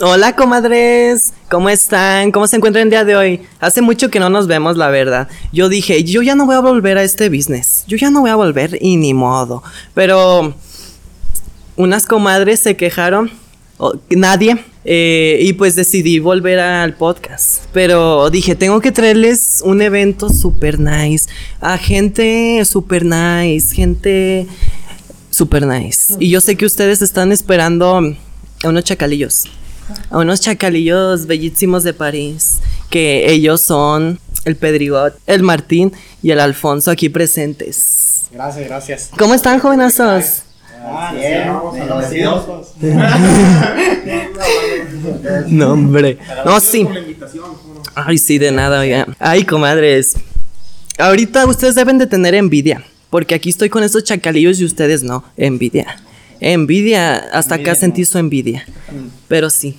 Hola comadres, ¿cómo están? ¿Cómo se encuentran el día de hoy? Hace mucho que no nos vemos, la verdad. Yo dije, yo ya no voy a volver a este business. Yo ya no voy a volver y ni modo. Pero unas comadres se quejaron, nadie, eh, y pues decidí volver al podcast. Pero dije, tengo que traerles un evento super nice, a gente super nice, gente super nice. Y yo sé que ustedes están esperando a unos chacalillos, a unos chacalillos bellísimos de París, que ellos son el Pedrigot, el Martín y el Alfonso aquí presentes. Gracias, gracias. ¿Cómo están, jovenazos? Ah, Bien, agradecidos. No, hombre. No, sí. Ay, sí, de nada, oiga. Ay, comadres. Ahorita ustedes deben de tener envidia. Porque aquí estoy con estos chacalillos y ustedes no. Envidia. Envidia. Hasta acá sentí su envidia. Pero sí.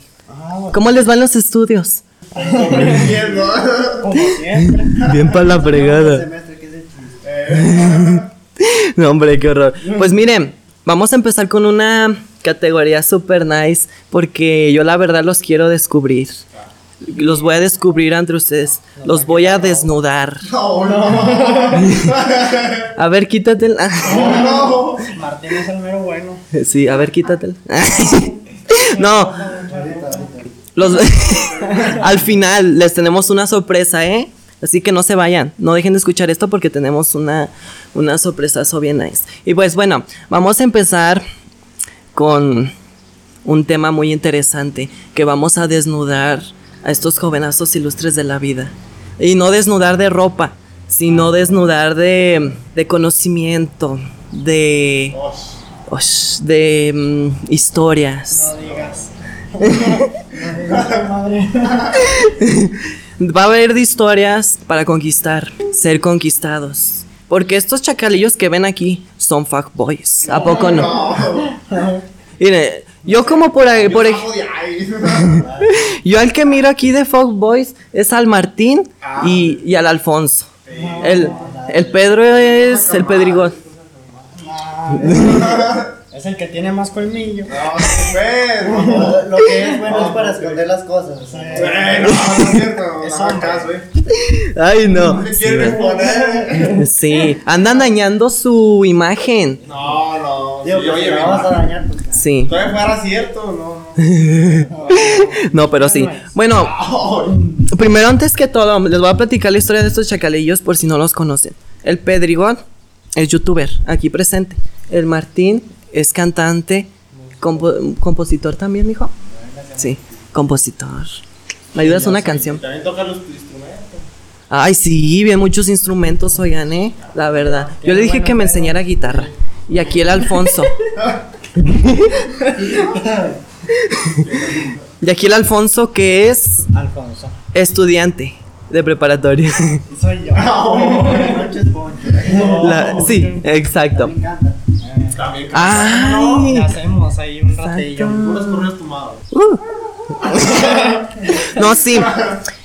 ¿Cómo les van los estudios? Como siempre. Bien para la fregada. No, hombre, qué horror. Pues miren, vamos a empezar con una categoría super nice porque yo la verdad los quiero descubrir. Los voy a descubrir entre ustedes. Los voy a desnudar. A ver, quítate Martín es el mero bueno. Sí, a ver, quítate No. Los Al final les tenemos una sorpresa, ¿eh? Así que no se vayan, no dejen de escuchar esto porque tenemos una, una sorpresazo bien nice. Y pues bueno, vamos a empezar con un tema muy interesante que vamos a desnudar a estos jovenazos ilustres de la vida. Y no desnudar de ropa, sino desnudar de, de conocimiento, de, Osh, de mm, historias. No digas. Va a haber de historias para conquistar, ser conquistados. Porque estos chacalillos que ven aquí son fuckboys. ¿A poco no? Mire, yo como por ahí, por ej- yo al que miro aquí de fuckboys es al Martín y, y al Alfonso. El, el Pedro es el Pedrigón. Es el que tiene más colmillo. Lo que es bueno es para esconder las cosas. Ay, no. ¿Qué quieres poner? Sí, andan dañando su imagen. No, no. Digo, sí, oye, vas a dañar, pues ya. Sí. Todavía fuera cierto, no. No, pero sí. Bueno, primero antes que todo, les voy a platicar la historia de estos chacalillos por si no los conocen. El Pedrigón es youtuber, aquí presente. El Martín es cantante, compo- compositor también, mijo. Sí, compositor. ¿Me ayudas a una canción? También toca los instrumentos. Ay, sí, bien muchos instrumentos, oigan, eh. La verdad. Yo le dije que me enseñara guitarra. Y aquí el Alfonso. y aquí el Alfonso que es Alfonso. estudiante de preparatoria. Soy yo. Noches poncho. La- sí, exacto. Me encanta. También. Ay. ¿Qué hacemos ahí un ratillo? Puros correos tomados. Uh. No, sí.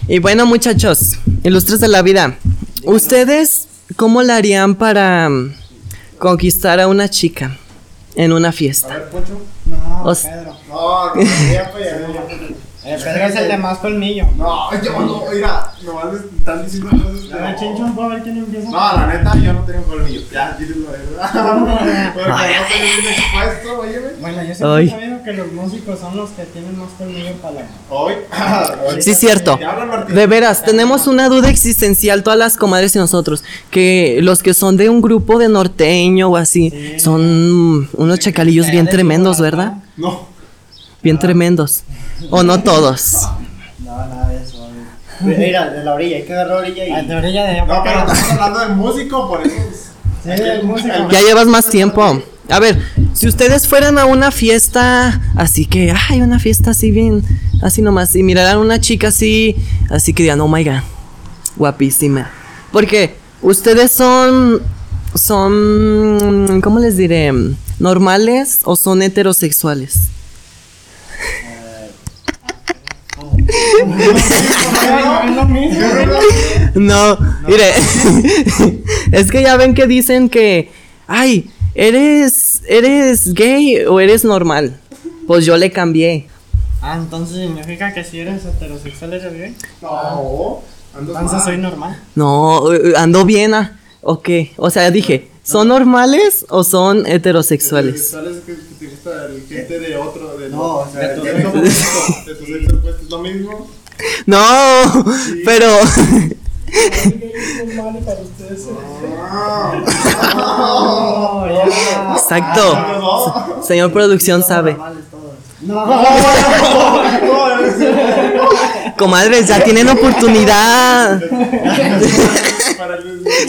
Y bueno, muchachos, ilustres de la vida. ¿Ustedes cómo la harían para mm, conquistar a una chica en una A fiesta? ver, Poncho. No, Pedro. No, no, El Pedro es el de más colmillo. No, yo no, mira, nomás me están diciendo cosas. A ver, Chinchón, ¿puedo ver quién empieza? No, la neta, yo no tengo colmillo. Ya, diles la verdad. Porque no expuesto, óyeme. Bueno, yo siempre he sabido que los músicos son los que tienen más colmillo para la... Hoy. Sí, cierto. De veras, tenemos una duda existencial todas las comadres y nosotros, que los que son de un grupo de norteño o así, son unos chacalillos bien tremendos, ¿verdad? No. Bien tremendos. O no todos. No, nada de eso. amigo. Mira, de la orilla, hay que agarrar la orilla Ah, y. De orilla de allá No, pero estamos hablando del músico, por eso. Sí, el músico. Ya llevas más tiempo. A ver, si ustedes fueran a una fiesta, así que, ay, una fiesta así bien, así nomás, y miraran a una chica así, así que digan, oh my god, guapísima. Porque ustedes son, son, ¿cómo les diré? ¿Normales o son heterosexuales? No, mire, es que ya ven que dicen que, ay, ¿eres, eres gay o eres normal? Pues yo le cambié. Ah, entonces significa que si eres heterosexual eres gay. No, ando Entonces mal. soy normal. No, eh, ando bien, ah. ¿O qué? O sea, dije, ¿son normales o son heterosexuales? ¿Sexuales que, que te gusta el gente de otro? De No, o sea, de tu de- sexo opuesto, de tu sexo opuesto, ¿es lo mismo? No, pero. Oh, ya. Exacto. No, Señor producción sabe. Normales todos. Comadres, ya tienen oportunidad.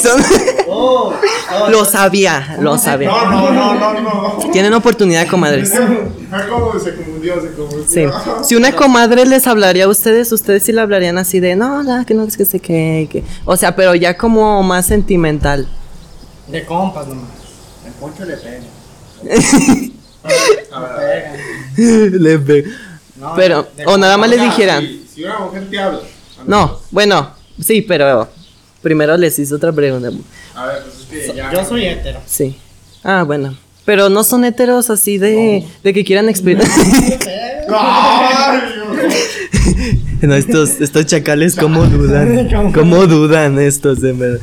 Son- Oh, oh, Lo sabía, lo sabía. No, no, no, no, no. Tienen oportunidad, comadres. Fue como se confundió, se confundió. Sí. Si una comadre les hablaría a ustedes, ustedes sí le hablarían así de, no, la, que no, es que sé qué, que. O sea, pero ya como más sentimental. De compas nomás. el poncho le pega. A ver, a ver. Le ve- No, Pero, o nada más le O sea, dijeran. Si, si una mujer te habla. No, bueno, sí, pero primero les hice otra pregunta. A ver, pues es que ya. Yo soy hetero. Sí. Ah, bueno. Pero no son heteros así de, de que quieran explicar. Ay, no, estos, estos chacales, ¿cómo dudan? ¿Cómo dudan estos, en verdad?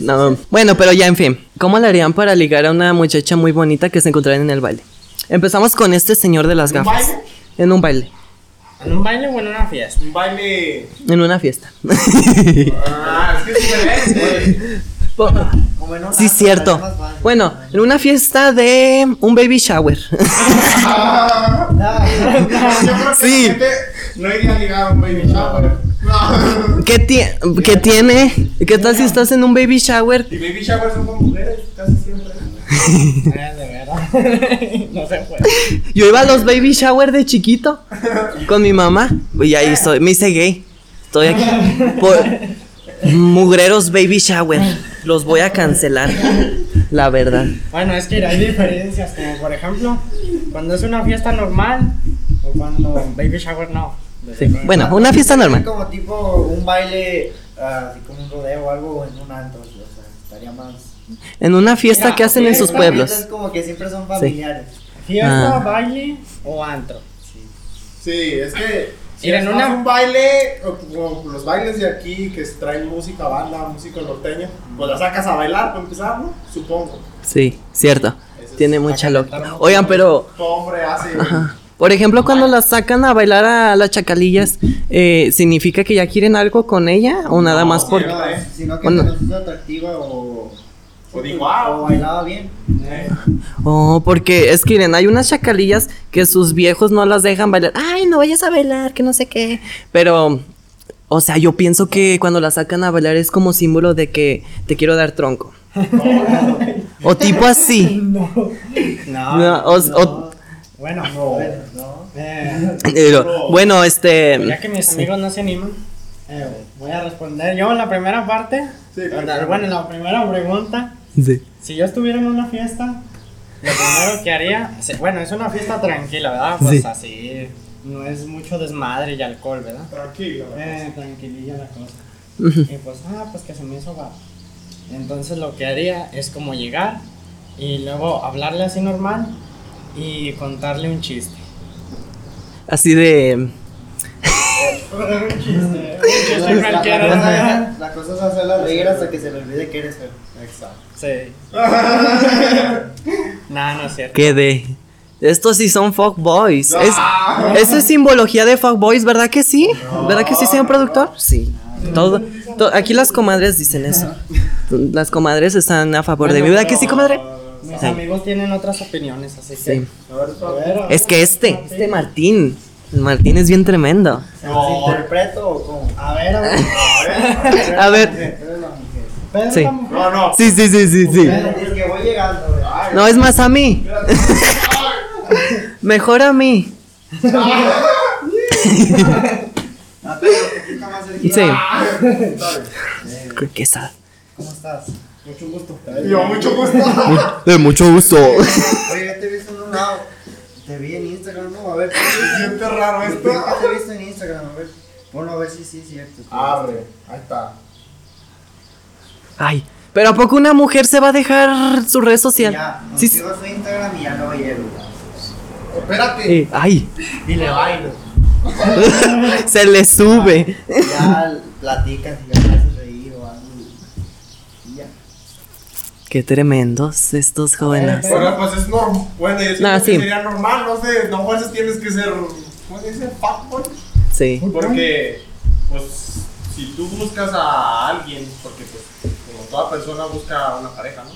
No, bueno, pero ya, en fin. ¿Cómo le harían para ligar a una muchacha muy bonita que se encontraran en el baile? Empezamos con este señor de las ¿Un gafas. baile? En un baile. ¿En un baile o en una fiesta? Un baile. En una fiesta. Ah, es que es diferente. Sí, cierto. Bueno, en una fiesta de un baby shower. Ah, No, Yo creo que Sí. no iría a ligar a un baby shower. No. ¿Qué, tie- ¿Qué tiene? ¿Qué tal si estás en un baby shower? Y baby shower son con mujeres, casi siempre. No se puede. Yo iba a los baby shower de chiquito con mi mamá. Y ahí estoy, me hice gay. Estoy aquí. Por mugreros baby shower. Los voy a cancelar. La verdad. Bueno, es que hay diferencias, como por ejemplo, cuando es una fiesta normal o cuando baby shower no. Sí. Bueno, una fiesta normal. Como tipo un baile, ah, así como un rodeo o algo en un antro. O sea, estaría más. En una fiesta Mira, que hacen en sí, sus fiesta Es pueblos. como que siempre son familiares. Fiesta, Ah. baile o antro. Sí, es que. Si Mira, es en una- un baile, o como los bailes de aquí que traen música, banda, música norteña, pues la sacas a bailar para empezar, ¿no? Supongo. Sí, cierto. Eso es Tiene mucha lógica. Oigan, pero hombre hace. Ajá. Por ejemplo, cuando las sacan a bailar a las chacalillas, eh, ¿significa que ya quieren algo con ella? ¿O nada No, más sí, porque.? no, eh. Sino que Bueno. hizo atractiva o. O digo, ah, o bailaba bien. eh, Oh, porque es que miren, hay unas chacalillas que sus viejos no las dejan bailar. Ay, no vayas a bailar, que no sé qué. Pero, o sea, yo pienso que cuando las sacan a bailar es como símbolo de que te quiero dar tronco. o tipo así. No. No, o- o- Bueno, No. ¿no? eh, pero, bueno, ya este. que mis amigos no se animan, eh, voy a responder yo en la primera parte. Sí, claro. bueno, en la primera pregunta. Sí. Si yo estuviera en una fiesta, lo primero que haría, bueno, es una fiesta tranquila, ¿verdad? Pues Sí. así, no es mucho desmadre y alcohol, ¿verdad? tranquilo. Eh, tranquililla la cosa. Y pues, ah, pues que se me hizo va. Entonces lo que haría es como llegar y luego hablarle así normal y contarle un chiste. Así de. un chiste, un chiste La, la cualquiera. cosa, la cosa es hacerla reír hasta que se le olvide que eres él. Exacto. Sí. Nah, no es cierto. ¿Qué de? Estos sí son fuckboys. Es, Ah. eso es simbología de fuckboys, ¿verdad que sí? ¿Verdad que sí, señor productor? Sí. Todo, to- aquí las comadres dicen eso. Las comadres están a favor de mí, ¿verdad que sí, comadre? Mis Sí. amigos tienen otras opiniones, así que. Sí. A ver, A ver, Es que este, este Martín, el Martín es bien tremendo. ¿Se los interpreto o cómo? a ver, a ver. A ver, Pedro, Sí. No, no. sí, sí, sí, sí, sí. Es que voy llegando, güey. Ay, No, es más a mí. Mejor a mí. Ah, pero poquito más cerquita. Sí. Creo que esa- ¿Cómo estás? Mucho gusto. Yo, mucho gusto. De mucho gusto. Oye, ya te he visto en un lado. Te vi en Instagram, ¿no? A ver. Se siente raro ¿Por esto. qué te he visto en Instagram? A ver. Ponlo a ver si sí es cierto. Abre, ahí está. Ay, pero ¿a poco una mujer se va a dejar su red social? Ya, nos Sí, sigo su Instagram y ya no llego. Espérate. eh, ay, Y le bailo. Se le sube. Ya platicas y ya te haces reír o algo. y- ya. Qué tremendos estos jóvenes. Bueno, pues es normal. Bueno, yo Nah, que sí. sería normal, no sé, no fuerzas tienes que ser, ¿cómo se dice? Fuckboy. Sí. Porque, pues, si tú buscas a alguien, porque pues, como toda persona busca una pareja, ¿no?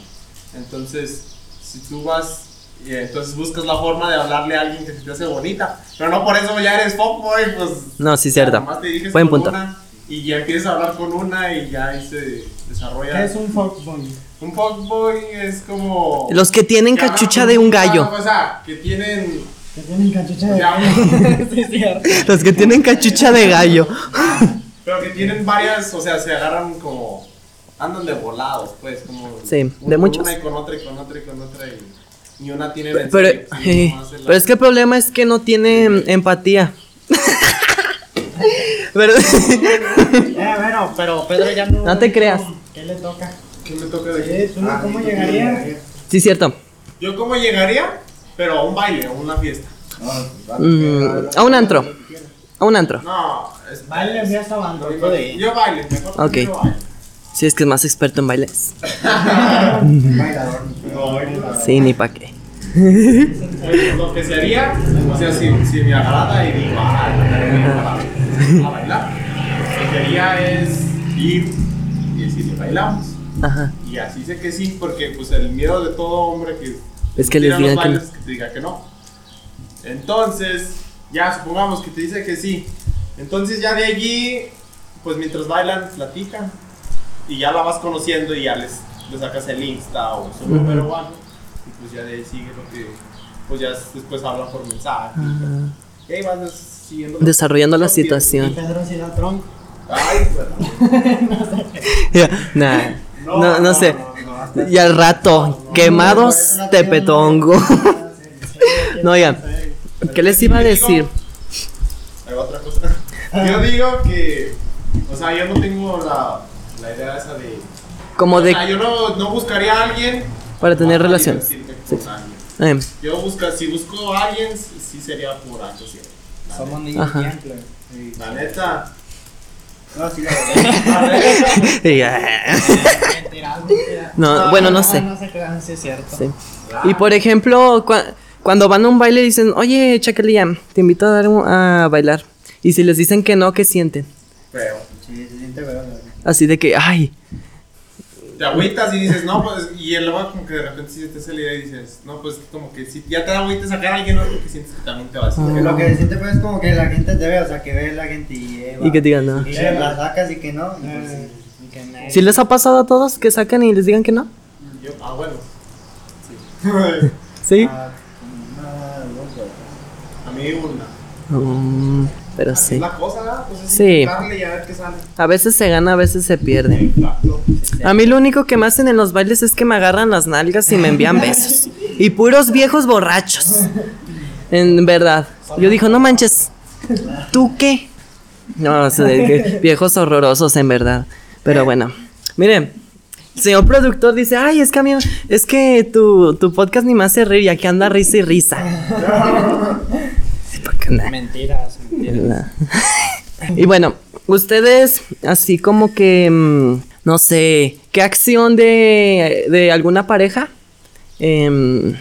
Entonces, si tú vas y entonces buscas la forma de hablarle a alguien que se te hace bonita, pero no por eso ya eres fuckboy, pues. No, sí, cierto. te diriges Buen con punto. una y ya empiezas a hablar con una y ya ahí se desarrolla. ¿Qué es un fuckboy? Un fuckboy es como. Los que tienen que cachucha de un una- gallo. O sea, que tienen. Que tienen cachucha de Ya. Sí. Los que tienen cachucha de gallo. Pero que tienen varias, o sea, se agarran como. Andan de volados, pues, como. Sí, de muchos. Una y con otra y con otra y con otra y. Ni una tiene Pero, vencida, pero, sí, eh, la- pero es que el problema es que no tiene em, empatía. Pero- Eh, bueno, pero Pedro ya no. No te creas. ¿Qué le toca? ¿Qué me toca de Sí, ¿tú no, Ah, cómo ¿tú llegarías? sí, cierto. Yo, ¿cómo llegaría? Pero a un baile, a una fiesta. No, Mm, a un antro. A un antro. No, es. Baile, fiesta, banda. Yo, yo baile, mejor Ok. yo baile. Si es que es más experto en bailes. Bailador. No, Sí, ni pa' qué. Lo que se haría, o sea, si, si me agrada y digo, ah, a, a bailar, lo que haría es ir y decirle, bailamos. Ajá. Y así sé que sí, porque pues el miedo de todo hombre que Es que tira les digan los que no. bailes, que te diga que no. Entonces, ya supongamos que te dice que sí. Entonces ya de allí, pues mientras bailan, platican. Y ya la vas conociendo y ya les, le sacas el Insta o su número algo. Y pues ya de ahí sigue lo que, pues ya después hablan por mensaje. Y ahí vas siguiendo. Desarrollando la Y situación. Pedro sí da tronco. Ay, bueno. No, no sé. no, no. Y al rato, quemados tepetongo. No, ya. ¿Qué les iba a decir? Hay otra cosa. Yo digo que, o sea, yo no tengo la, la idea esa de. Como O de sea, yo no, no buscaría a alguien para tener relaciones. alguien. Eh, Yo busca, si busco a alguien, sí sería por acto Somos niños. Sí. La neta. No, sí, la verdad. No, bueno, no sé. No crean, sí es cierto. Sí. Y por ejemplo, cua- cuando van a un baile dicen, oye, Chaquelilla, te invito a, dar un- a bailar. Y si les dicen que no, ¿qué sienten? Feo. Sí, se siente feo. Así de que, ay, Te agüitas y dices, no, pues, y luego como que de repente si te hace la idea y dices, no, pues como que si ya te da agüita sacar a alguien, ¿no? Porque sientes que también te vas a Porque lo que se siente pues es como que la gente te ve, o sea, que ve la gente y... eh, va. y que digan no. Y la sacas y que no. y pues, Eh, y que ¿Sí les ha pasado a todos que sacan y les digan que no? Yo, ah, bueno. Sí. Sí. Ah, una, dos, a mí una. Mm, pero Así sí. es la cosa. Pues es Sí. y a ver qué sale. A veces se gana, a veces se pierde. A mí lo único que me hacen en los bailes es que me agarran las nalgas y me envían besos. Y puros viejos borrachos. En verdad. Yo digo, no manches. ¿Tú qué? No, o sea, que viejos horrorosos, en verdad. Pero bueno. Miren, el señor productor dice, ay, es que a mí, es que tu, tu podcast ni me hace reír y aquí anda risa y risa. Sí, porque na- Mentiras, y bueno, ustedes, así como que, mm, no sé, ¿qué acción de, de alguna pareja? Em,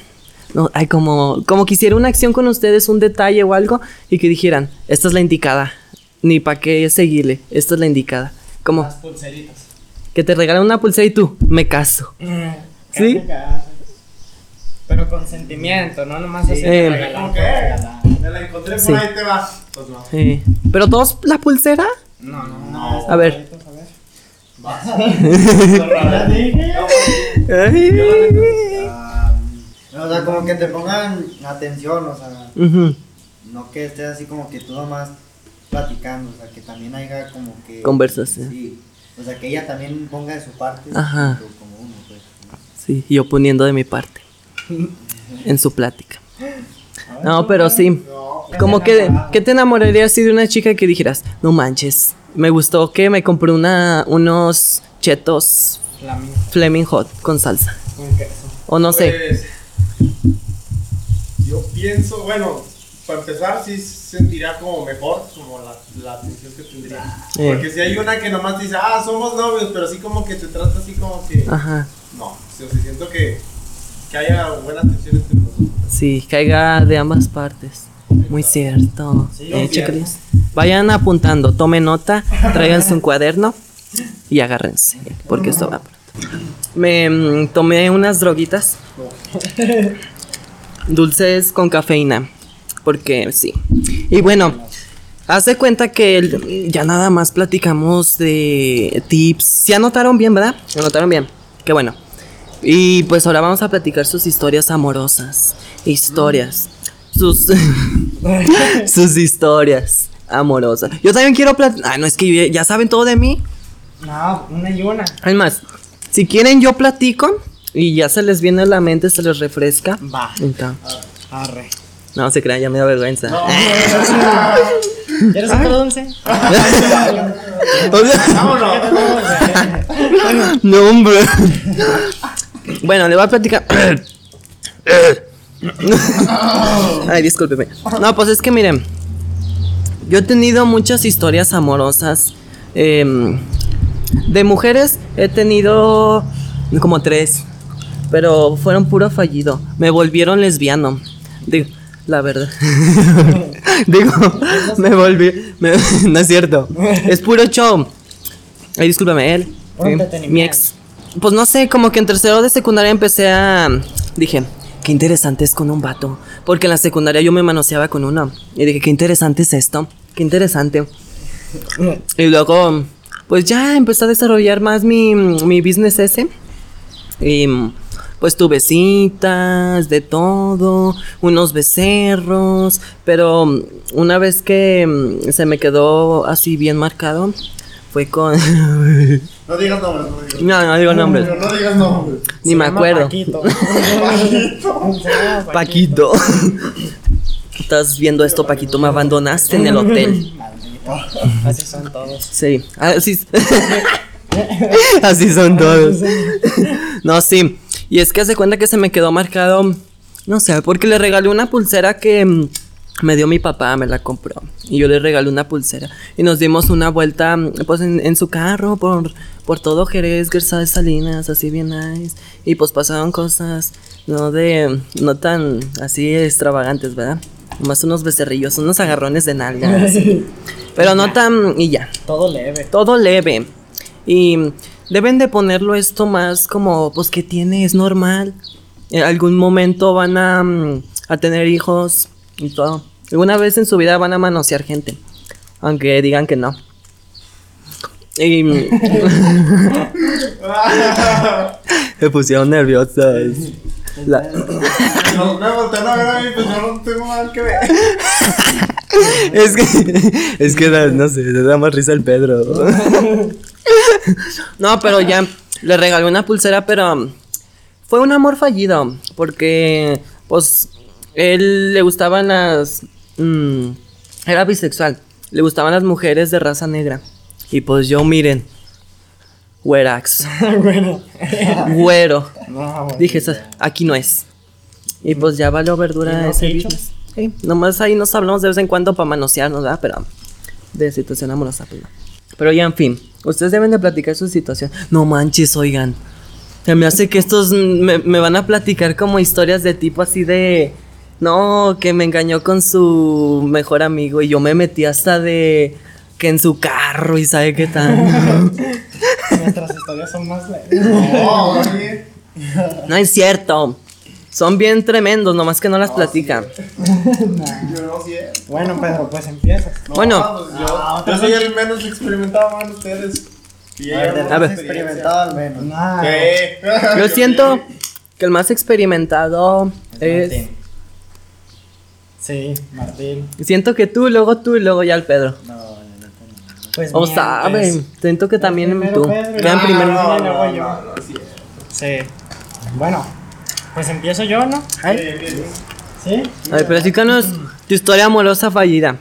no, ay, como, como quisiera una acción con ustedes, un detalle o algo, y que dijeran, esta es la indicada, ni para qué seguirle, esta es la indicada. Como Las pulseritas. que te regalan una pulsera y tú, me caso. ¿Sí? Casi, casi. Pero con sentimiento, no nomás así. Eh, de regalar. Me la encontré por Sí. ahí, te va. Pues no. Eh, Pero todos la pulsera. No, no, No. A ver. A ver. Vas. No, o sea, como que te pongan atención, o sea, no que estés así como que tú nomás platicando, o sea, que también haya como que... Conversación. Sí, o sea, que ella también ponga de su parte. Ajá. Como uno, pues. Sí, yo poniendo de mi parte. En su plática. No, pero sí. Como que, ¿qué te enamoraría así de una chica que dijeras, no manches, me gustó que me compré una, unos chetos Fleming Hot con salsa? con queso. O no sé. Pues, yo pienso, bueno, para empezar, sí sentiría como mejor, como la, la atención que tendría. Eh. Porque si hay una que nomás dice, ah, somos novios, pero sí como que te trata así como que. Ajá. No, o sea, siento que, que haya buena atención entre nosotros. Sí, caiga de ambas partes. Muy cierto. Sí, Eh. Vayan apuntando, tomen nota, tráiganse un cuaderno y agárrense, porque esto va pronto. Me mm, tomé unas droguitas. Dulces con cafeína. Porque sí. Y bueno, haz de cuenta que el- ya nada más platicamos de tips. Se anotaron bien, ¿verdad? Se anotaron bien. Qué bueno. Y pues ahora vamos a platicar sus historias amorosas. Historias. Sus. sus historias amorosas. Yo también quiero platicar. Ah, no, es que ya- saben todo de mí. No, una y una. Además, si quieren, yo platico. Y ya se les viene a la mente, se les refresca. Va. Entonces, Arre. no se crean, ya me da vergüenza. ¿Quieres otro dulce? no, hombre. Bueno, le voy a platicar. Ay, discúlpeme. No, pues es que miren. Yo he tenido muchas historias amorosas. em, de mujeres he tenido como tres. Pero fueron puro fallido. Me volvieron lesbiano. Digo, la verdad. Digo, me volví. me- no es cierto. Es puro show. Ay, discúlpame, él. Entretenimiento. mi ex. Pues no sé, como que en tercero de secundaria empecé a. Dije, qué interesante es con un vato. Porque en la secundaria yo me manoseaba con uno. Y dije, qué interesante es esto. Qué interesante. Y luego, pues ya empecé a desarrollar más mi, mi business ese. Y pues tuve citas, de todo, unos becerros, pero una vez que se me quedó así bien marcado, fue con... No digas nombres, no digas no, no digo nombres, No digas nombres. ni Se me llama acuerdo. Paquito. Llama Paquito. Estás viendo esto, Paquito, me abandonaste en el hotel. Maldito. Así son todos. Sí, así, así son todos. No, sí. Y es que hace cuenta que se me quedó marcado, no sé, porque le regalé una pulsera que mm, me dio mi papá, me la compró. Y yo le regalé una pulsera. Y nos dimos una vuelta, mm, pues, en, en su carro por, por todo Jerez, Gersa de Salinas, así bien nice. Y pues pasaron cosas, no de, no tan así extravagantes, ¿verdad? Más unos becerrillos, unos agarrones de nalga. así. Pero no tan, y ya Todo leve. todo leve. Y deben de ponerlo esto más como, pues que tiene, es normal. En algún momento van a, mm, a tener hijos y todo. Alguna vez en su vida van a manosear gente. Aunque digan que no. Y me pusieron nerviosas. La- No, me voltean a ver a mí, pues yo no tengo nada que ver. es que, es que da- no sé, le da más risa el Pedro. no, pero ya le regalé una pulsera, pero fue un amor fallido, porque pues él le gustaban las mm, era bisexual, le gustaban las mujeres de raza negra. Y pues yo miren, güerax, bueno. güero. No, bueno. Dije, "Esa- aquí no es. Y pues ya valió verdura ¿Y no ese business. Sí, nomás ahí nos hablamos de vez en cuando para manosearnos, ¿verdad? Pero de situación amorosa, pues no. Pero ya, en fin, ustedes deben de platicar su situación. No manches, oigan. Se me hace que estos me, me van a platicar como historias de tipo así de... No, que me engañó con su mejor amigo y yo me metí hasta de... Que en su carro y sabe qué tal. Nuestras historias son más leves. No, no es cierto. Son bien tremendos, nomás que no las platican. Yo no sé. Bueno, Pedro, pues empiezas. No, Bueno. pues yo, yo soy el menos experimentado, man, ustedes. Y A ver, A experimentado al menos. Nah. ¿Qué? Yo siento que el más experimentado es. Martín. Sí, Martín. Siento que tú, luego tú y luego ya el Pedro. No. Pues O saben, siento que también Primero tú. Luego primero. sí. Bueno, pues empiezo yo, ¿no? Bien. ¿Sí? A ver, platícanos tu historia amorosa fallida.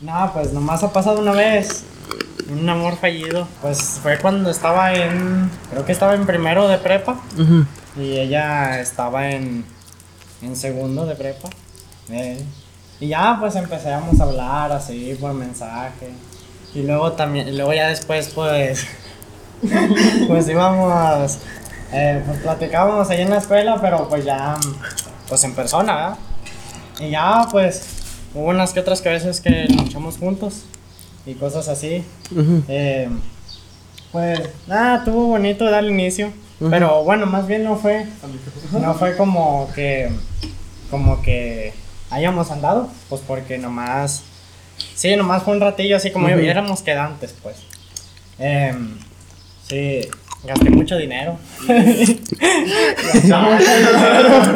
No, pues nomás ha pasado una vez. Un amor fallido. Pues fue cuando estaba en. Creo que estaba en primero de prepa. Y ella estaba en. En segundo de prepa. Eh, Y ya pues empezamos a hablar así por mensaje. Y luego también, y luego ya después pues, pues íbamos, eh, pues platicábamos ahí en la escuela, pero pues ya, pues en persona, ¿verdad? Y ya pues hubo unas que otras que veces que luchamos juntos y cosas así. Eh, pues nada, estuvo bonito dar el inicio. Pero bueno, más bien no fue. No fue como que. Como que hayamos andado. Pues porque nomás. Sí, nomás fue un ratillo así como Ujú. éramos quedantes, pues. Em, sí, gasté mucho dinero.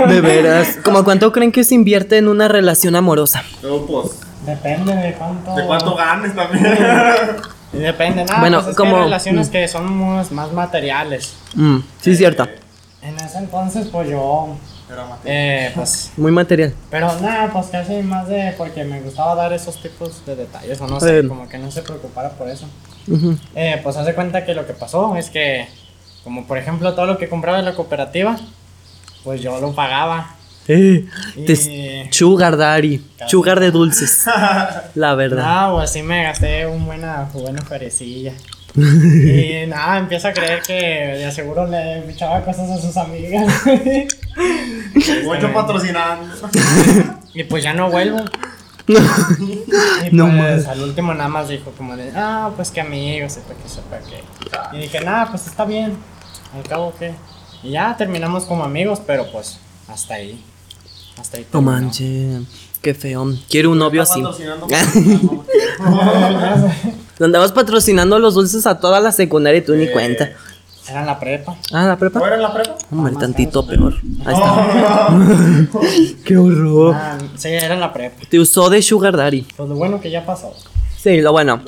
De veras. ¿Cómo cuánto creen que se invierte en una relación amorosa? Pues, Depende de cuánto. de cuánto ganes también. Depende, nada. Bueno, pues es como- que hay relaciones que son más, más materiales. Mm, sí, cierto. En ese entonces, pues yo. Era mate. Eh, pues Muy material. Pero nada, pues casi más de porque me gustaba dar esos tipos de detalles, o no sé, Eh. como que no se preocupara por eso. Ujú. Eh, pues hace cuenta que lo que pasó es que, como por ejemplo todo lo que compraba en la cooperativa, pues yo lo pagaba. Eh, Y- Sugar Daddy. Sugar de dulces. La verdad. Nada, pues sí me gasté un buena, buena ferecilla. Y nada, empiezo a creer que de aseguro le echaba cosas a sus amigas. Mucho patrocinando. y pues ya no vuelvo. Y No pues más. al último nada más dijo como de, ah, pues que amigos, sepa que sepa que. Y dije, nada, pues está bien. Al cabo que. Y ya terminamos como amigos, pero pues hasta ahí. Hasta ahí. No manches. Qué feo. Quiero un novio así. patrocinando. Andabas patrocinando los dulces a toda la secundaria y tú ni Eh. cuenta. Era en la prepa. Ah, la prepa. ¿No era en la prepa? Hombre, más tantito peor. Ahí está. Qué horror. Ah, sí, era en la prepa. Te usó de Sugar Daddy. Pues lo bueno que ya pasó. Sí, lo bueno.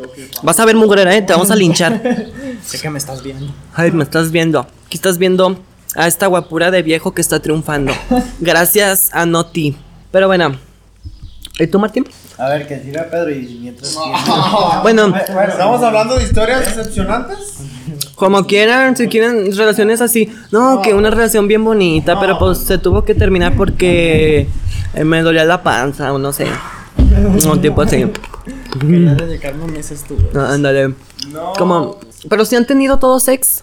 Vas a ver mugrera, ¿eh? Te vamos a linchar. Sé que me estás viendo. Ay, me estás viendo. Aquí estás viendo a esta guapura de viejo que está triunfando. Gracias a Noti. Pero bueno. ¿Y tú, Martín? A ver, que tira Pedro y mientras. Bueno, ¿Estamos hablando de historias decepcionantes? como quieran, si quieren relaciones así. No, que una relación bien bonita, pero pues se tuvo que terminar porque eh, me dolía la panza o no sé. Un tipo así. Quería dedicarme mis estudios. Ah, Ándale. No. Como, pero si han tenido todos sex.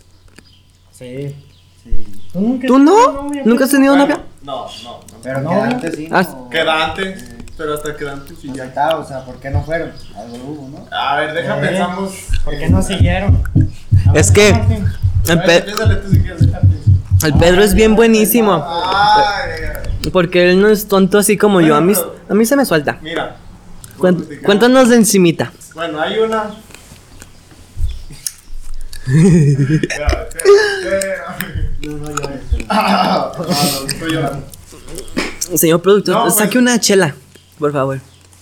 Sí. Sí. ¿Tú, nunca ¿Tú has no? tenido novia? ¿Nunca has tenido Bueno, novia? No, no, no. Pero No. quedante sí. Ah, no. Quedante, pero hasta quedante sí Pues ahí ya. está, o sea, ¿por qué no fueron? Algo hubo, ¿no? A ver, deja Eh. pensamos. ¿Por qué no siguieron? A Es ver, que-. El, ver, Pe- Pedro es bien buenísimo. Ay, ay, ay. Porque él no es tonto así como yo. A mí, a mí se me suelta. Mira. Cuen- cuéntanos de encimita. Bueno, hay una. Espera, espera, No, no, yo. espera. No, no, estoy llorando. Señor productor, No, pues- saque una chela, por favor.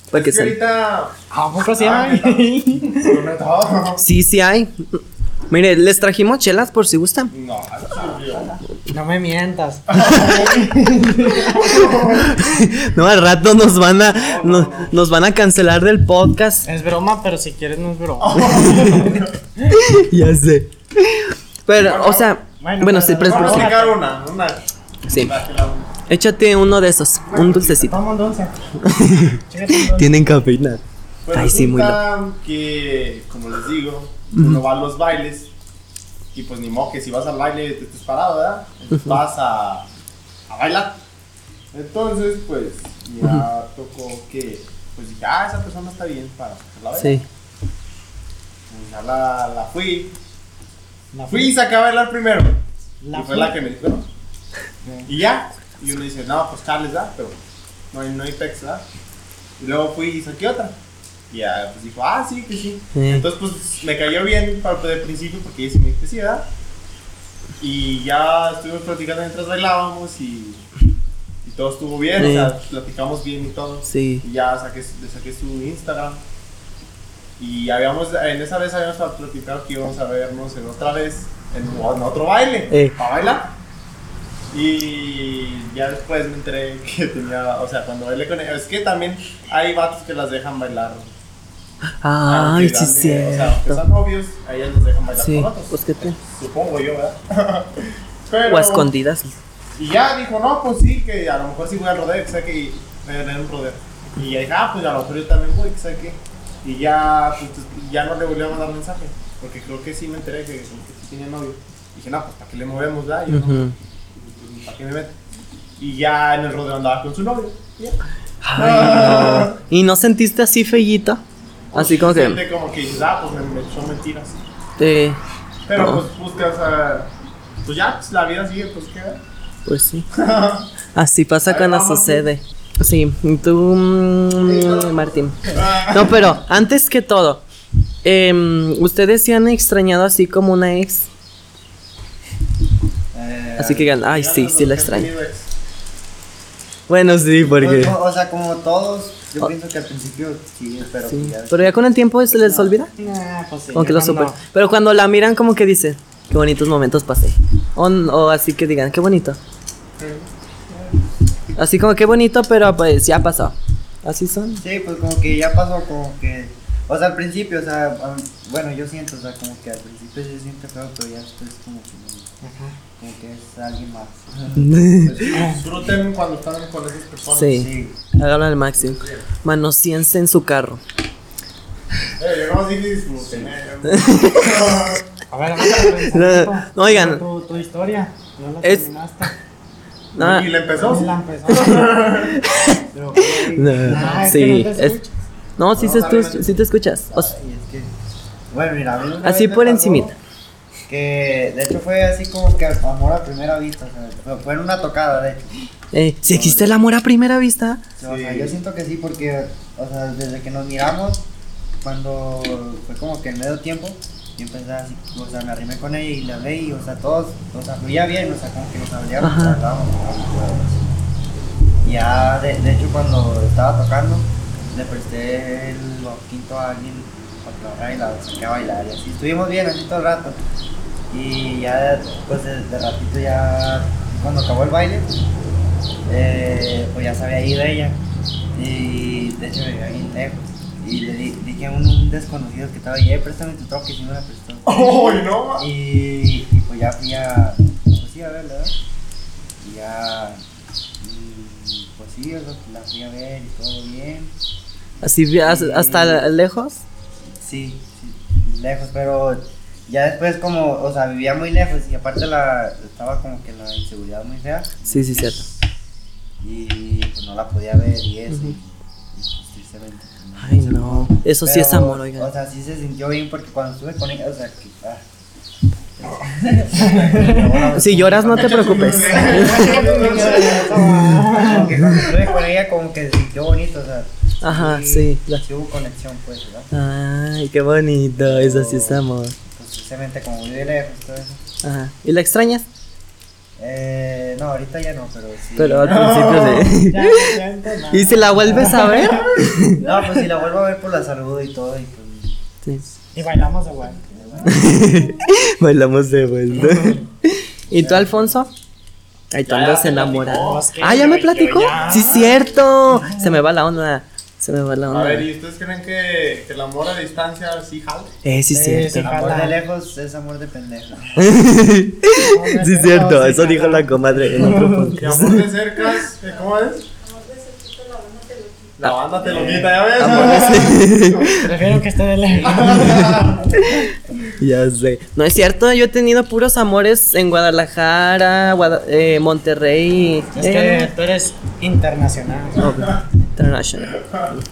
Para que Es que ahorita. ¿A poco sí Ah, hay? Sí, sí hay. Mire, les trajimos chelas por si gustan. No, no. No me mientas. No, al rato nos van a nos, nos van a cancelar del podcast. Es broma, pero si quieres no es broma. ya sé. Pero, o sea, Bueno, bueno, sí, pero es Vamos a sacar una. Una. sí. Échate uno de esos, un dulcecito. Toma un dulce. Chígate un dulce. Tienen cafeína. Pues Ay, sí, muy que, como les digo, uno va a los bailes y pues ni modo que si vas al baile te estés parado, ¿verdad? Entonces vas a, a bailar. Entonces, pues ya tocó que, pues dije, ah, esa persona está bien para la bailar. Sí. Pues, ya la, la fui. La Fui y saqué a bailar primero. La y fue la que me dijo. Y ya. Y uno dice, no, pues Charles, ¿verdad? Pero no hay, no hay pex, ¿verdad? Y luego fui y saqué otra. Y ya, pues dijo, ah, sí, que sí. Sí. Entonces, pues me cayó bien para el principio porque ella sí me ¿verdad? Y ya estuvimos platicando mientras bailábamos y, y todo estuvo bien, Sí. o sea, platicamos bien y todo. Sí. Y ya saqué, le saqué su Instagram. Y habíamos, en esa vez habíamos platicado que íbamos a vernos en otra vez, en, en otro baile, para bailar. Y ya después me enteré que tenía, o sea, cuando bailé con ella, es que también hay vatos que las dejan bailar. Ay, aunque sí, de- O sea, cierto. sean novios, a ellas los dejan bailar Sí, con otros. pues que te. Supongo yo, ¿verdad? Pero, O a escondidas. Y ya dijo, no, pues sí, que a lo mejor sí voy al rodeo, que sé que voy a tener un rodeo. Y ya dije, ah, pues a lo mejor yo también voy, ¿sabes qué? Y ya, pues, ya no le volví a mandar mensaje. Porque creo que sí me enteré que, que sí tenía novio. dije, no, pues para qué le movemos, ¿verdad? Y yo, no, ¿para qué me meto? Y ya en el rodeo andaba con su novio. y ya. Ay, no. ¿Y no sentiste así fellito? Así como que. Como que dices, ah, pues me, me echó mentiras. te- Pero No. pues buscas a. Pues ya, pues la vida sigue, pues qué. Pues sí. Así pasa cuando sucede. Sí, tú, Martín. No, pero antes que todo, em, ¿ustedes se han extrañado así como una ex? Así que digan, ay, sí, sí la extraño. Bueno, sí, porque. no, o sea, como todos, yo Oh. pienso que al principio sí, pero Sí, ya pero ya con el tiempo se les olvida. Nah, pues sí. Como que lo super. Pero cuando la miran, como que dicen, qué bonitos momentos pasé. O, o así que digan, qué bonito. Así como qué bonito, pero pues ya pasó. Así son. Sí, pues como que ya pasó, como que. O sea, al principio, o sea, bueno, yo siento, o sea, como que al principio se siente feo, pero ya después como que, no- Ajá. Como que es alguien más. Sí, disfruten cuando están con esas personas. Sí. Sí. Háganlo al máximo. Manociense en su carro. Eh, yo no dije disfruten. A ver, a ver, No, no, oigan. Tu, tu historia. No la Es- terminaste. No, Y le empezó. Sí, la empezó. Pero, No, nah, es sí, que no te es- escuchas. no, sí, No, se sí te escuchas. O s- Ay, es que. Bueno, mira, a mí una Así por pasó encimita. Que de hecho fue así como que amor a primera vista, o sea, fue- en una tocada, de hecho. eh, si existe el amor a primera vista. O sea, Sí. yo siento que sí, porque, o sea, desde que nos miramos, cuando fue como que en medio tiempo, yo empecé así, o sea, me arrimé con ella y le hablé y, o sea, todos, o sea, fluía bien, o sea, como que nos hablábamos, Ajá. hablábamos, Ya, de, de hecho, cuando estaba tocando, le presté el quinto a alguien para trabajar y la saqué a bailar y así. Estuvimos bien así todo el rato. Y ya, pues de, de ratito ya, cuando acabó el baile, eh, pues ya se había ido ella. Y de hecho me vivía bien lejos. Y le di- dije a un, un desconocido que estaba ahí, "Eh, préstame tu troque, y sí me la prestó. ¡Uy, no! Y, y pues ya fui a, pues sí, a verla, ¿verdad? Y ya, y pues sí, o sea, la fui a ver y todo bien. Así vi- has- hasta lejos. Sí, sí, lejos, pero ya después como, o sea, vivía muy lejos y aparte la, estaba como que la inseguridad muy fea Sí, sí, cierto. y pues no la podía ver y eso. Ujú. y, y, pues tristemente. Ay, no. Eso sí es amor, oigan. O sea, sí se sintió bien porque cuando estuve con ella, o sea, que... Ah. Si lloras, no te preocupes. Con ella como que se sintió bonito, o sea. Ajá, sí. la- Sí hubo conexión, pues, ¿verdad? Ay, qué bonito. Eso sí es amor. Pues precisamente como vive lejos, todo eso. Ajá. ¿Y la extrañas? Eh, no, ahorita ya no, pero sí. Pero al principio sí. Ya, ya, entonces, ¿Y si la vuelves a ver? No, pues si la vuelvo a ver por la salud y todo, y pues. Sí. Y bailamos de vuelta. Bailamos de vuelta. ¿Y tú, Alfonso? Ahí tú andas enamorado. Ah, ¿ya me platicó? Sí, cierto. Se me va la onda. Se me va la A onda. ver, ¿y ustedes creen que, que el amor a distancia sí jala? Eh, sí, Sí, cierto. sí. Amor Jala. de lejos es amor de pendejo. sí, cierto. Eso dijo la comadre en otro Y podcast. amor de cercas, ¿eh, ¿cómo es? La banda te lo quita, ¿ya ves? Amor de- Prefiero que esté de lejos. Ya sé. No es cierto, yo he tenido puros amores en Guadalajara, Guada- eh, Monterrey. Es eh, que tú eres internacional. no, International.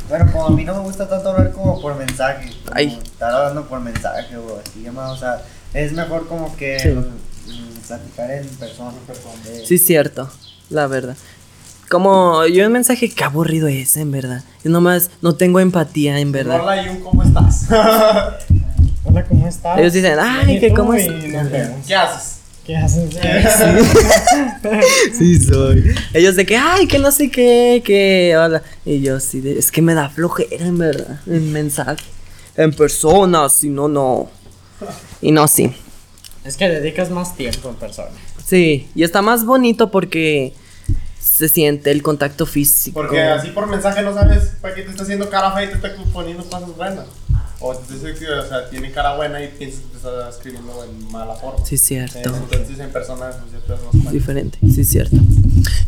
Bueno, como a mí no me gusta tanto hablar como por mensaje. Como Ay. Estar hablando por mensaje o así llamado, o sea, es mejor como que Sí. mm, platicar en persona. Eh, Sí, cierto, la verdad. Como yo en mensaje, qué aburrido es, en verdad. Yo nomás no tengo empatía, en verdad. Hola, Yun, ¿cómo estás? Hola, ¿cómo estás? Ellos dicen, ay, Bien, ¿y que tú? cómo Y es- nos vemos. ¿Qué haces? ¿Qué haces? Sí, soy. Ellos de que, ay, que no sé qué, que hola. Y yo sí, de- es que me da flojera, en verdad, en mensaje. En persona, si no, no. Y no, sí. Es que dedicas más tiempo en persona. Sí, y está más bonito porque se siente el contacto físico. Porque así por mensaje no sabes para qué te está haciendo cara fea y te está poniendo cosas buenas. O dice que, o sea, tiene cara buena y piensas que te está escribiendo en mala forma. Sí, cierto. Entonces en persona pues ya cuenta. Diferente, sí, cierto.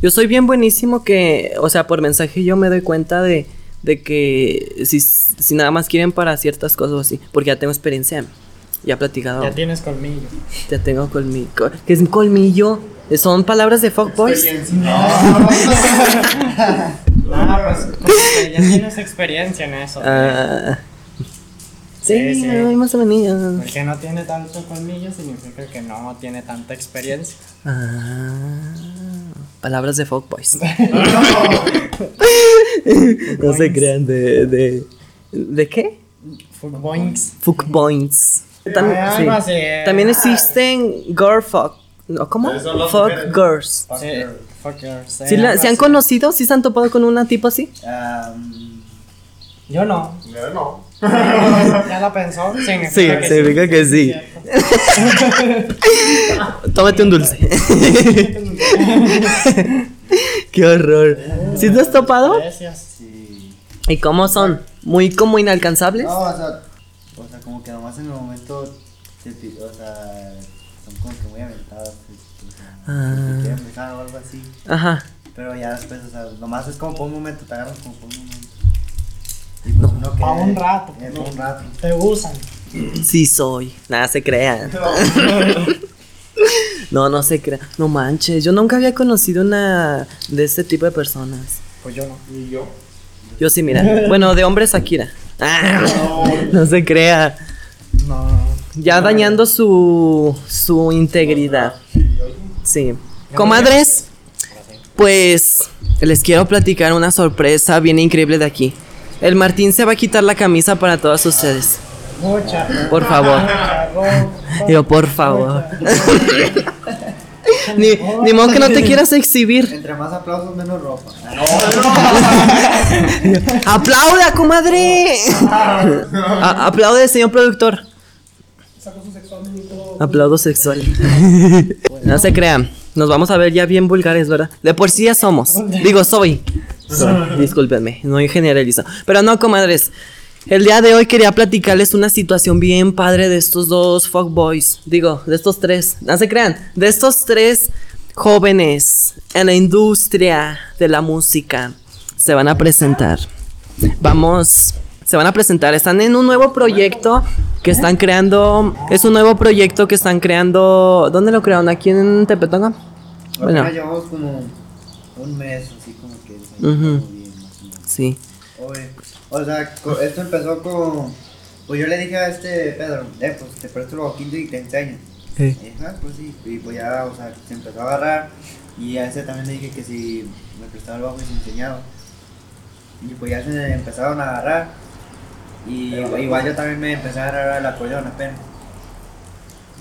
Yo soy bien buenísimo que, o sea, por mensaje yo me doy cuenta de, de que si, si nada más quieren para ciertas cosas o así, porque ya tengo experiencia, ya he platicado, Ya ya, tienes colmillo. tengo colmillo. ¿Qué es colmillo? Son palabras de fuckboys. Ah, pues como que ya tienes experiencia en eso. Ah, sí, Sí, sí. más o menos. Porque no tiene tanto colmillo significa que no tiene tanta experiencia. Ah, palabras de fuckboys. no se crean de, de. ¿De qué? Boinks. Fuckboys. Tam- sí. También existen girl fuck. ¿no? ¿Cómo? Fuck girls. Eh, ¿Sí, la- algo ¿Se han conocido? ¿Sí se han topado con una tipo así? Yo no. Eh, no. ¿Ya la pensó? Significa Sí, que significa que sí. Tómate un dulce. Qué horror. ¿Sí te has topado? Gracias. sí. ¿Y cómo son? ¿Muy como inalcanzables? No, o sea, o sea, como que nomás en el momento, te o sea, son como que muy aventadas. pues, o sea, Ah. quieren besar o algo así. Ajá. Pero ya después, o sea, nomás es como por un momento, te agarras como por un momento. Pues uno que. Pa' un rato. Pa' un rato. Te usan. Sí soy. Nada, se crean. No, no se crean. No manches, yo nunca había conocido una de este tipo de personas. Pues yo no. Y yo. Yo sí, mira. Bueno, de hombres Akira. Ah, no se crea. No. Ya dañando su, su integridad. Sí. Comadres, pues les quiero platicar una sorpresa bien increíble de aquí. El Martín se va a quitar la camisa para todos ustedes. Mucha. Por favor. Yo, por favor. ni, ni modo que no te quieras exhibir. Entre más aplausos, menos ropa. ¡Aplauda, comadre! A- aplaude, señor productor. Aplaudo sexual. No se crean. Nos vamos a ver ya bien vulgares, ¿verdad? De por sí ya somos. Digo, soy. Discúlpenme, no generalizo. Pero no, comadres. El día de hoy quería platicarles una situación bien padre de estos dos fuckboys. Digo, de estos tres. No se crean. De estos tres jóvenes en la industria de la música se van a presentar. Vamos, se van a presentar. Están en un nuevo proyecto que están creando. Es un nuevo proyecto que están creando. ¿Dónde lo crearon? ¿Aquí en Tepetonga? Bueno, llevamos como un mes, así bien, o menos. sí. Oye, o sea, esto empezó con. Pues yo le dije a este Pedro, eh, pues te presto el boquito y te enseño. Y dije, ah, pues sí. Y pues ya, o sea, se empezó a agarrar. Y a ese también le dije que si me prestaba el bajo y se enseñaba. Y pues ya se empezaron a agarrar. Y igual yo también me empecé a agarrar el acordeón apenas.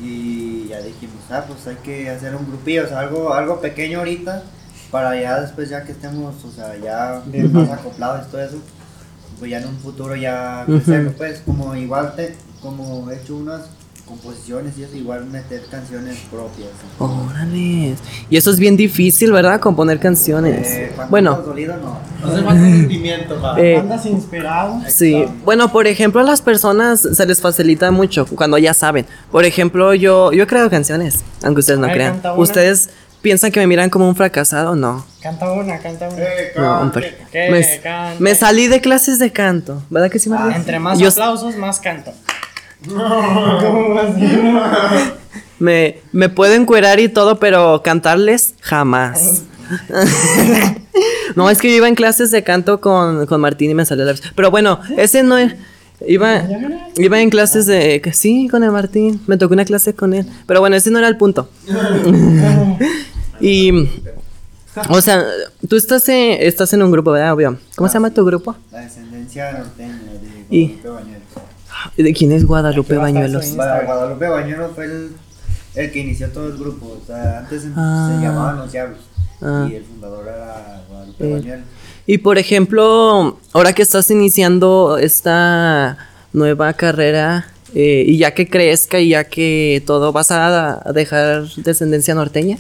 Y ya dijimos, ah, pues hay que hacer un grupillo, o sea, algo, algo pequeño ahorita. Para ya después, ya que estemos, o sea, ya bien más acoplados y todo eso, pues ya en un futuro ya crecerlo, pues, como igual, te, como he hecho unas composiciones y eso, igual meter canciones propias. Órale. Y eso es bien difícil, ¿verdad? Componer canciones. Eh, bueno, dolido, no. No hace falta sentimiento, eh, ¿Andas inspirado? Sí, bueno, por ejemplo, a las personas se les facilita mucho cuando ya saben. Por ejemplo, yo, yo he creado canciones, aunque ustedes no crean. ¿Ustedes piensan que me miran como un fracasado? No. Canta una, canta una. Eh, No, cabrón. hombre. que Me, cante. me salí de clases de canto, ¿verdad que sí, María? Entre más Yo- aplausos, más canto. ¿Cómo así? me, me puedo encuerar y todo, pero cantarles jamás. no, es que yo iba en clases de canto con, con Martín y me salió la Pero bueno, ese no es. Iba, iba en clases de. Sí, con el Martín. Me tocó una clase con él. Pero bueno, ese no era el punto. y. O sea, tú estás en, estás en un grupo, ¿verdad? Obvio. ¿Cómo se llama tu grupo? La descendencia norteña de Y- Guadalupe Bañuelos. ¿De quién es Guadalupe Bañuelos? Guadalupe Bañuelos fue el, el que inició todo el grupo. O sea, antes se- Ah. se llamaban Los Diablos. Ah. Y el fundador era Guadalupe Eh. Bañuelos. Y por ejemplo, ahora que estás iniciando esta nueva carrera eh, y ya que crezca y ya que todo, ¿vas a dejar descendencia norteña?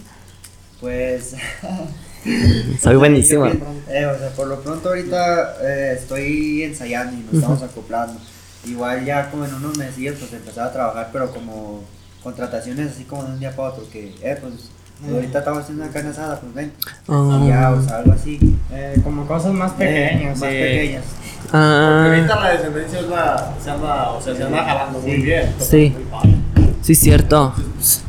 Pues. Soy buenísimo. eh, o sea, por lo pronto ahorita eh, estoy ensayando y nos estamos acoplando. Igual ya como en unos meses pues empezar a trabajar, pero como contrataciones así como de un día para otro, que eh, pues ahorita estamos haciendo una carne asada, pues ven. Oh. Y ya, o sea, algo así. Eh, como cosas más pequeñas. Eh, más sí. pequeñas. Porque Ah, ahorita la descendencia es la, se anda, o sea, se anda jalando muy bien. Sí. Muy sí, cierto. Es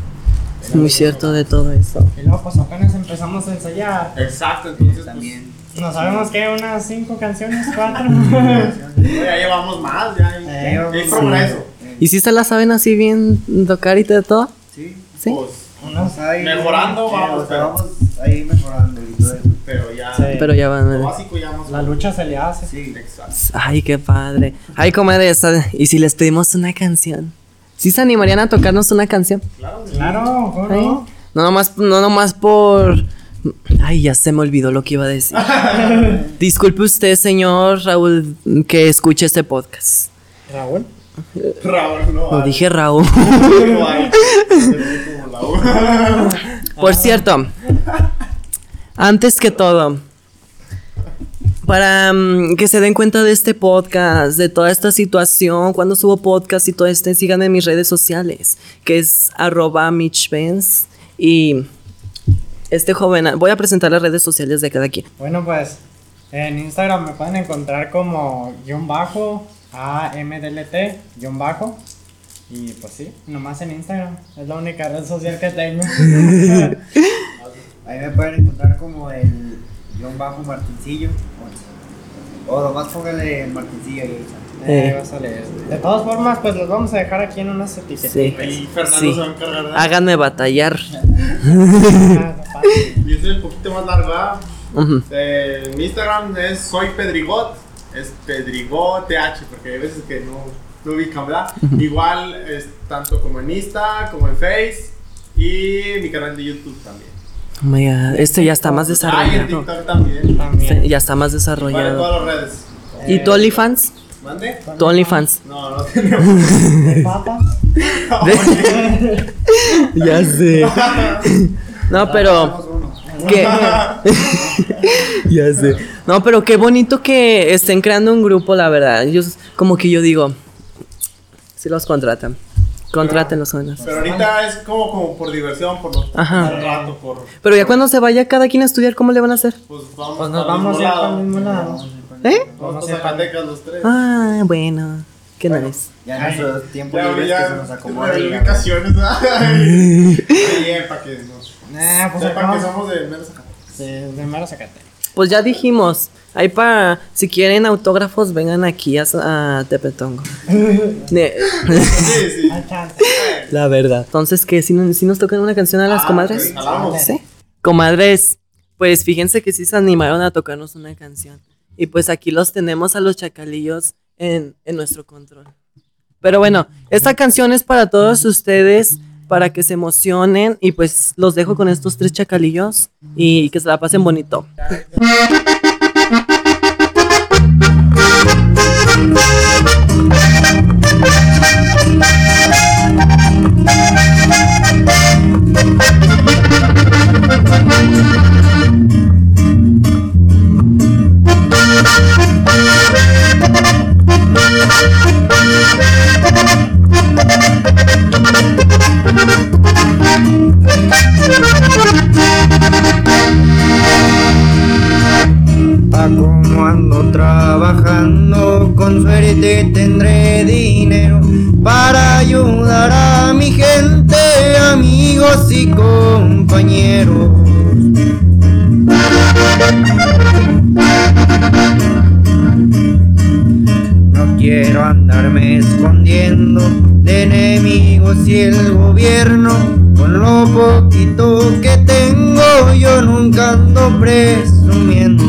muy cierto de todo eso. Y luego pues apenas empezamos a ensayar. Exacto, entonces También. No sabemos que unas cinco canciones, cuatro. pues, ya llevamos más, ya hay, Eh, hay sí. progreso. ¿Y si se la saben así bien tocar y de todo? Sí. Sí. Pues, Unos- ahí- Mejorando, vamos, pero- vamos ahí mejorando y todo eso. pero ya. Sí. Pero ya Lo van. básico ya más. La lucha se le hace. Sí. Exacto. Ay, qué padre. Ay, comadre, ¿y si les pedimos una canción? ¿Sí se animarían a tocarnos una canción? Claro. Claro, ¿cómo Ay, no? No nomás, no nomás por... Ay, ya se me olvidó lo que iba a decir. Disculpe usted, señor Raúl, que escuche este podcast. Raúl. Raúl, no. Lo dije Raúl. Por cierto, antes que todo, para mm, que se den cuenta de este podcast, de toda esta situación, cuando subo podcast y todo este, síganme en mis redes sociales, que es arroba mitchbenz y este joven, voy a presentar las redes sociales de cada quien. Bueno, pues en Instagram me pueden encontrar como guion bajo AMDLT guion bajo. Y pues sí, nomás en Instagram. Es la única red social que tengo. Ahí me pueden encontrar como el guion bajo Martincillo. O, o nomás póngale Martincillo ahí. Eh, va a salir. De todas formas, pues los vamos a dejar aquí en unas etiquetas. Sí. Ahí Fernando Sí. se va a encargar de Háganme batallar. Y es un poquito más largo, ¿verdad? Ujú. Eh, mi Instagram es soy Pedrigot, es Pedrigot TH, porque hay veces que no, no ubican, ¿verdad? Igual es tanto como en Insta, como en Face y mi canal de YouTube también. Oh my God, Este ya está más Ah, y en desarrollado. TikTok también. Ya está más desarrollado. todas las redes. ¿Y tu OnlyFans? ¿Mande? ¿Tu OnlyFans? No, no tenemos. ¿De papas? Ya sé. No, pero uno. que ya sé. No, pero qué bonito que estén creando un grupo, la verdad. Yo como que yo digo, si los contratan. Contraten los jóvenes. Pero ahorita es como, como por diversión, por los Ajá. rato, por. Pero ya cuando se vaya cada quien a estudiar, ¿cómo le van a hacer? Pues vamos, Pues nos vamos el mismo lado. ¿Eh? Vamos a Zacatecas los tres. Ah, bueno. Qué nice. Ya en nuestro tiempo Ya, libre ya, que se nos acomoda. ¿verdad? Bien, para que nos pues sepan que somos de menos Zacatecas. Sí, de mero Zacate. Pues ya dijimos, ahí para, si quieren autógrafos, vengan aquí a, a Tepetongo. Sí, sí. La verdad. Entonces, ¿qué? ¿Si, no- si nos tocan una canción a las Ah, comadres? Sí. Comadres, pues fíjense que sí se animaron a tocarnos una canción. Y pues aquí los tenemos a los chacalillos en, en nuestro control. Pero bueno, esta canción es para todos ustedes, para que se emocionen. Y pues los dejo con estos tres chacalillos y que se la pasen bonito. Como ando trabajando, con suerte tendré dinero para ayudar a mi gente, amigos y compañeros. No quiero andarme escondiendo de enemigos y el gobierno. Con lo poquito que tengo, yo nunca ando presumiendo.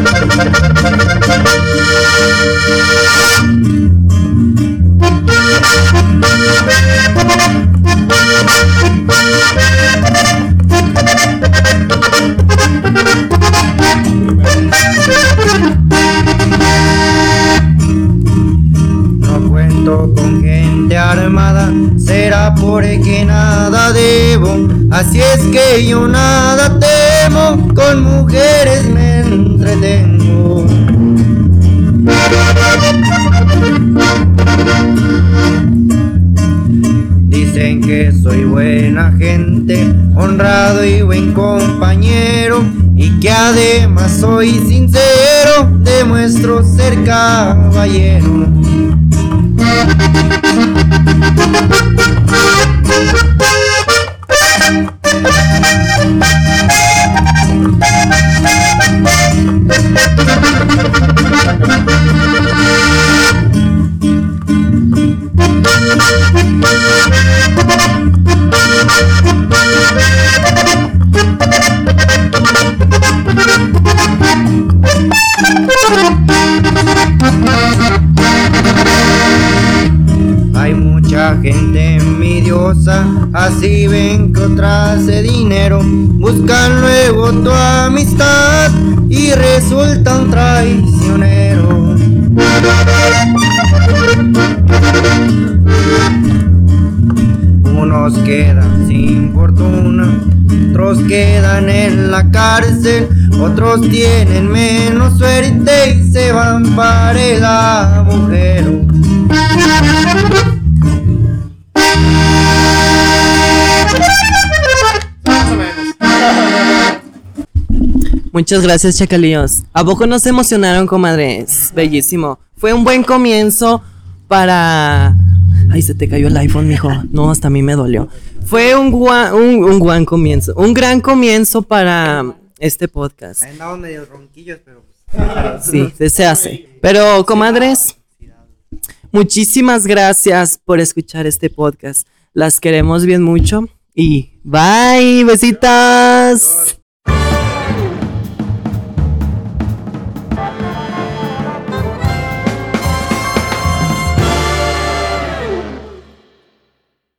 que yo nada temo, con mujeres me entretengo. Dicen que soy buena gente, honrado y buen compañero, y que además soy sincero, demuestro ser caballero. Mucha gente envidiosa, así ven que otra hace dinero. Buscan luego tu amistad y resulta un traicionero. Unos quedan sin fortuna, otros quedan en la cárcel, otros tienen menos suerte y se van para el agujero. Muchas gracias, chacalíos. ¿A poco nos emocionaron, comadres? Bellísimo. Fue un buen comienzo para. Ay, se te cayó el iPhone, mijo. No, hasta a mí me dolió. Fue un, gua- un, un buen comienzo. Un gran comienzo para este podcast. Andamos medio ronquillos, pero pues, Sí, se hace. Pero, comadres, muchísimas gracias por escuchar este podcast. Las queremos bien mucho. Y bye, besitas.